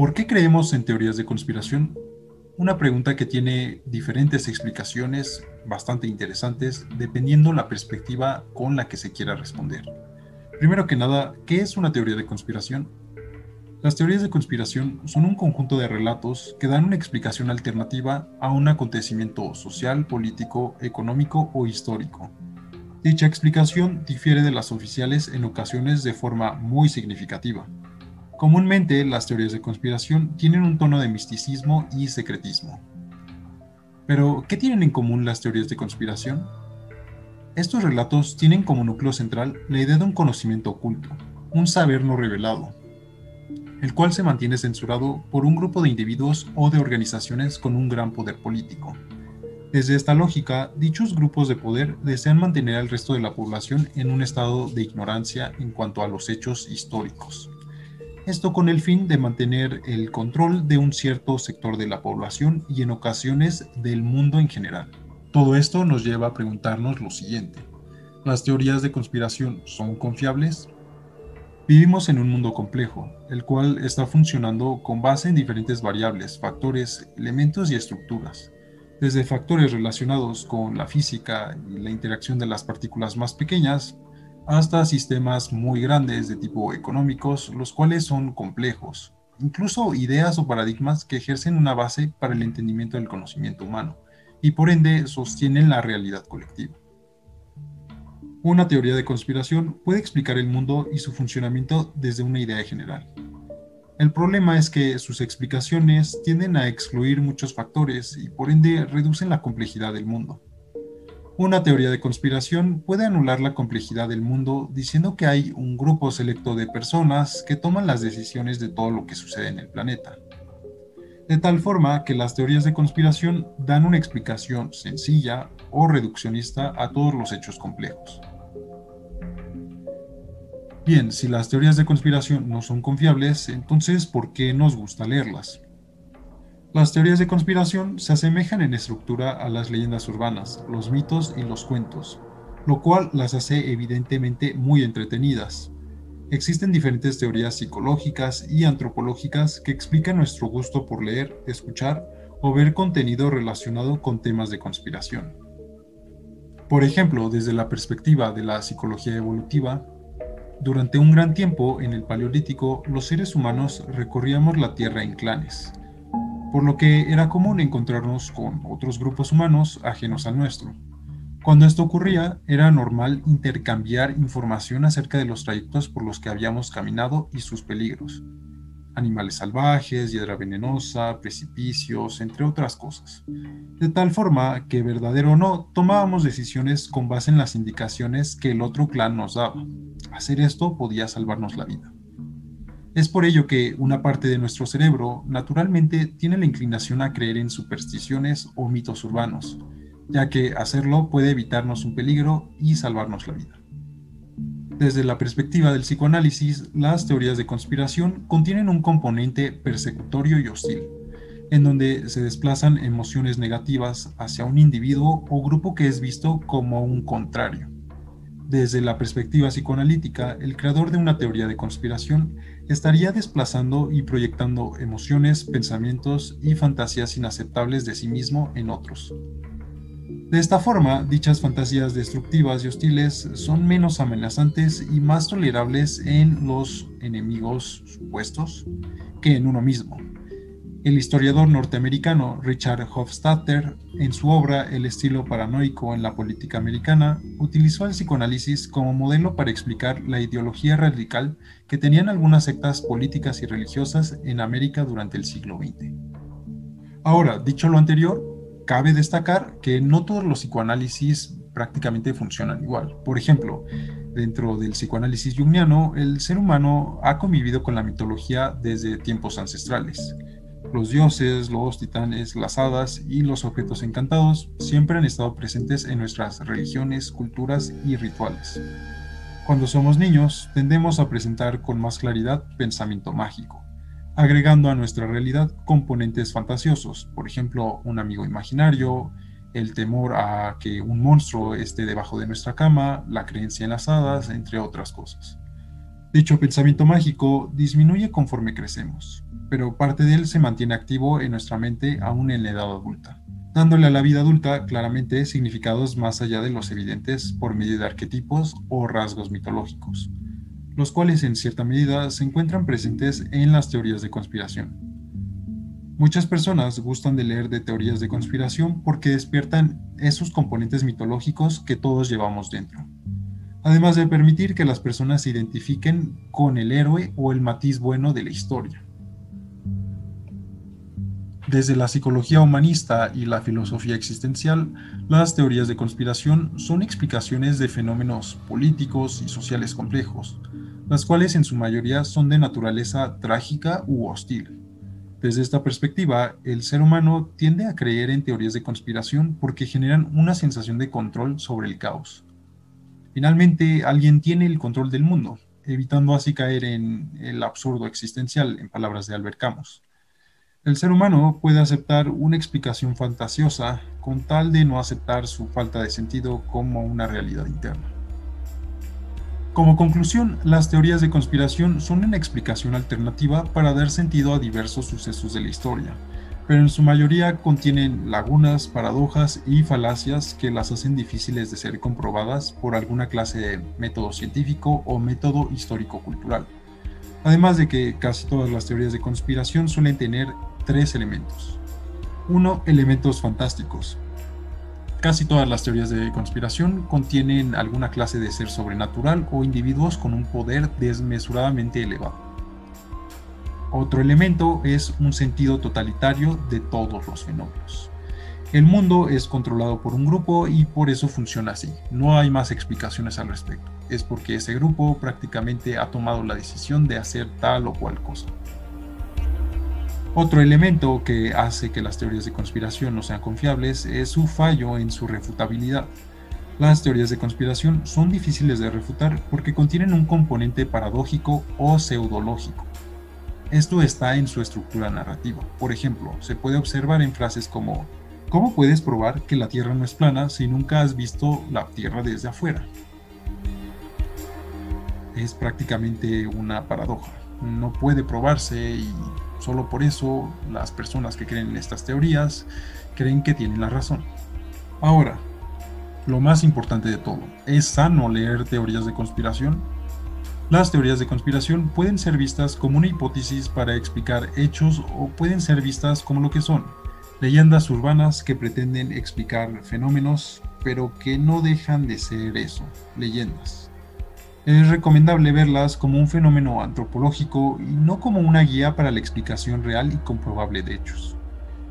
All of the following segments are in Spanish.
¿Por qué creemos en teorías de conspiración? Una pregunta que tiene diferentes explicaciones bastante interesantes dependiendo la perspectiva con la que se quiera responder. Primero que nada, ¿qué es una teoría de conspiración? Las teorías de conspiración son un conjunto de relatos que dan una explicación alternativa a un acontecimiento social, político, económico o histórico. Dicha explicación difiere de las oficiales en ocasiones de forma muy significativa. Comúnmente, las teorías de conspiración tienen un tono de misticismo y secretismo. Pero, ¿qué tienen en común las teorías de conspiración? Estos relatos tienen como núcleo central la idea de un conocimiento oculto, un saber no revelado, el cual se mantiene censurado por un grupo de individuos o de organizaciones con un gran poder político. Desde esta lógica, dichos grupos de poder desean mantener al resto de la población en un estado de ignorancia en cuanto a los hechos históricos. Esto con el fin de mantener el control de un cierto sector de la población y en ocasiones del mundo en general. Todo esto nos lleva a preguntarnos lo siguiente. ¿Las teorías de conspiración son confiables? Vivimos en un mundo complejo, el cual está funcionando con base en diferentes variables, factores, elementos y estructuras, desde factores relacionados con la física y la interacción de las partículas más pequeñas, hasta sistemas muy grandes de tipo económicos, los cuales son complejos, incluso ideas o paradigmas que ejercen una base para el entendimiento del conocimiento humano, y por ende sostienen la realidad colectiva. Una teoría de conspiración puede explicar el mundo y su funcionamiento desde una idea general. El problema es que sus explicaciones tienden a excluir muchos factores y por ende reducen la complejidad del mundo. Una teoría de conspiración puede anular la complejidad del mundo diciendo que hay un grupo selecto de personas que toman las decisiones de todo lo que sucede en el planeta. De tal forma que las teorías de conspiración dan una explicación sencilla o reduccionista a todos los hechos complejos. Bien, si las teorías de conspiración no son confiables, entonces ¿por qué nos gusta leerlas? Las teorías de conspiración se asemejan en estructura a las leyendas urbanas, los mitos y los cuentos, lo cual las hace evidentemente muy entretenidas. Existen diferentes teorías psicológicas y antropológicas que explican nuestro gusto por leer, escuchar o ver contenido relacionado con temas de conspiración. Por ejemplo, desde la perspectiva de la psicología evolutiva, durante un gran tiempo en el Paleolítico, los seres humanos recorríamos la Tierra en clanes, por lo que era común encontrarnos con otros grupos humanos ajenos al nuestro. Cuando esto ocurría, era normal intercambiar información acerca de los trayectos por los que habíamos caminado y sus peligros. Animales salvajes, hiedra venenosa, precipicios, entre otras cosas. De tal forma que, verdadero o no, tomábamos decisiones con base en las indicaciones que el otro clan nos daba. Hacer esto podía salvarnos la vida. Es por ello que una parte de nuestro cerebro naturalmente tiene la inclinación a creer en supersticiones o mitos urbanos, ya que hacerlo puede evitarnos un peligro y salvarnos la vida. Desde la perspectiva del psicoanálisis, las teorías de conspiración contienen un componente persecutorio y hostil, en donde se desplazan emociones negativas hacia un individuo o grupo que es visto como un contrario. Desde la perspectiva psicoanalítica, el creador de una teoría de conspiración estaría desplazando y proyectando emociones, pensamientos y fantasías inaceptables de sí mismo en otros. De esta forma, dichas fantasías destructivas y hostiles son menos amenazantes y más tolerables en los enemigos supuestos que en uno mismo. El historiador norteamericano Richard Hofstadter, en su obra El estilo paranoico en la política americana, utilizó el psicoanálisis como modelo para explicar la ideología radical que tenían algunas sectas políticas y religiosas en América durante el siglo XX. Ahora, dicho lo anterior, cabe destacar que no todos los psicoanálisis prácticamente funcionan igual. Por ejemplo, dentro del psicoanálisis jungiano, el ser humano ha convivido con la mitología desde tiempos ancestrales los dioses, los titanes, las hadas y los objetos encantados siempre han estado presentes en nuestras religiones, culturas y rituales. Cuando somos niños, tendemos a presentar con más claridad pensamiento mágico, agregando a nuestra realidad componentes fantasiosos, por ejemplo, un amigo imaginario, el temor a que un monstruo esté debajo de nuestra cama, la creencia en las hadas, entre otras cosas. Dicho pensamiento mágico disminuye conforme crecemos, pero parte de él se mantiene activo en nuestra mente aún en la edad adulta, dándole a la vida adulta claramente significados más allá de los evidentes por medio de arquetipos o rasgos mitológicos, los cuales en cierta medida se encuentran presentes en las teorías de conspiración. Muchas personas gustan de leer de teorías de conspiración porque despiertan esos componentes mitológicos que todos llevamos dentro además de permitir que las personas se identifiquen con el héroe o el matiz bueno de la historia. Desde la psicología humanista y la filosofía existencial, las teorías de conspiración son explicaciones de fenómenos políticos y sociales complejos, las cuales en su mayoría son de naturaleza trágica u hostil. Desde esta perspectiva, el ser humano tiende a creer en teorías de conspiración porque generan una sensación de control sobre el caos Finalmente, alguien tiene el control del mundo, evitando así caer en el absurdo existencial, en palabras de Albert Camus. El ser humano puede aceptar una explicación fantasiosa con tal de no aceptar su falta de sentido como una realidad interna. Como conclusión, las teorías de conspiración son una explicación alternativa para dar sentido a diversos sucesos de la historia, pero en su mayoría contienen lagunas, paradojas y falacias que las hacen difíciles de ser comprobadas por alguna clase de método científico o método histórico-cultural. Además de que casi todas las teorías de conspiración suelen tener tres elementos. Uno, elementos fantásticos. Casi todas las teorías de conspiración contienen alguna clase de ser sobrenatural o individuos con un poder desmesuradamente elevado. Otro elemento es un sentido totalitario de todos los fenómenos. El mundo es controlado por un grupo y por eso funciona así. No hay más explicaciones al respecto. Es porque ese grupo prácticamente ha tomado la decisión de hacer tal o cual cosa. Otro elemento que hace que las teorías de conspiración no sean confiables es su fallo en su refutabilidad. Las teorías de conspiración son difíciles de refutar porque contienen un componente paradójico o pseudológico. Esto está en su estructura narrativa. Por ejemplo, se puede observar en frases como ¿Cómo puedes probar que la Tierra no es plana si nunca has visto la Tierra desde afuera? Es prácticamente una paradoja. No puede probarse y solo por eso las personas que creen en estas teorías creen que tienen la razón. Ahora, lo más importante de todo, ¿es sano leer teorías de conspiración? Las teorías de conspiración pueden ser vistas como una hipótesis para explicar hechos o pueden ser vistas como lo que son, leyendas urbanas que pretenden explicar fenómenos, pero que no dejan de ser eso, leyendas. Es recomendable verlas como un fenómeno antropológico y no como una guía para la explicación real y comprobable de hechos.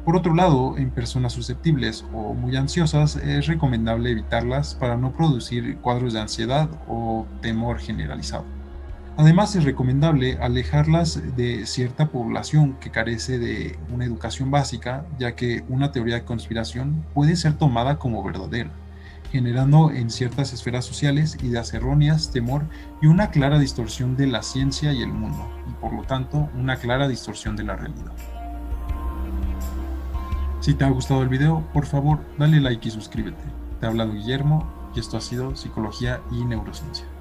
Por otro lado, en personas susceptibles o muy ansiosas es recomendable evitarlas para no producir cuadros de ansiedad o temor generalizado. Además, es recomendable alejarlas de cierta población que carece de una educación básica, ya que una teoría de conspiración puede ser tomada como verdadera, generando en ciertas esferas sociales ideas erróneas, temor y una clara distorsión de la ciencia y el mundo, y por lo tanto una clara distorsión de la realidad. Si te ha gustado el video, por favor dale like y suscríbete. Te ha hablado Guillermo y esto ha sido Psicología y Neurociencia.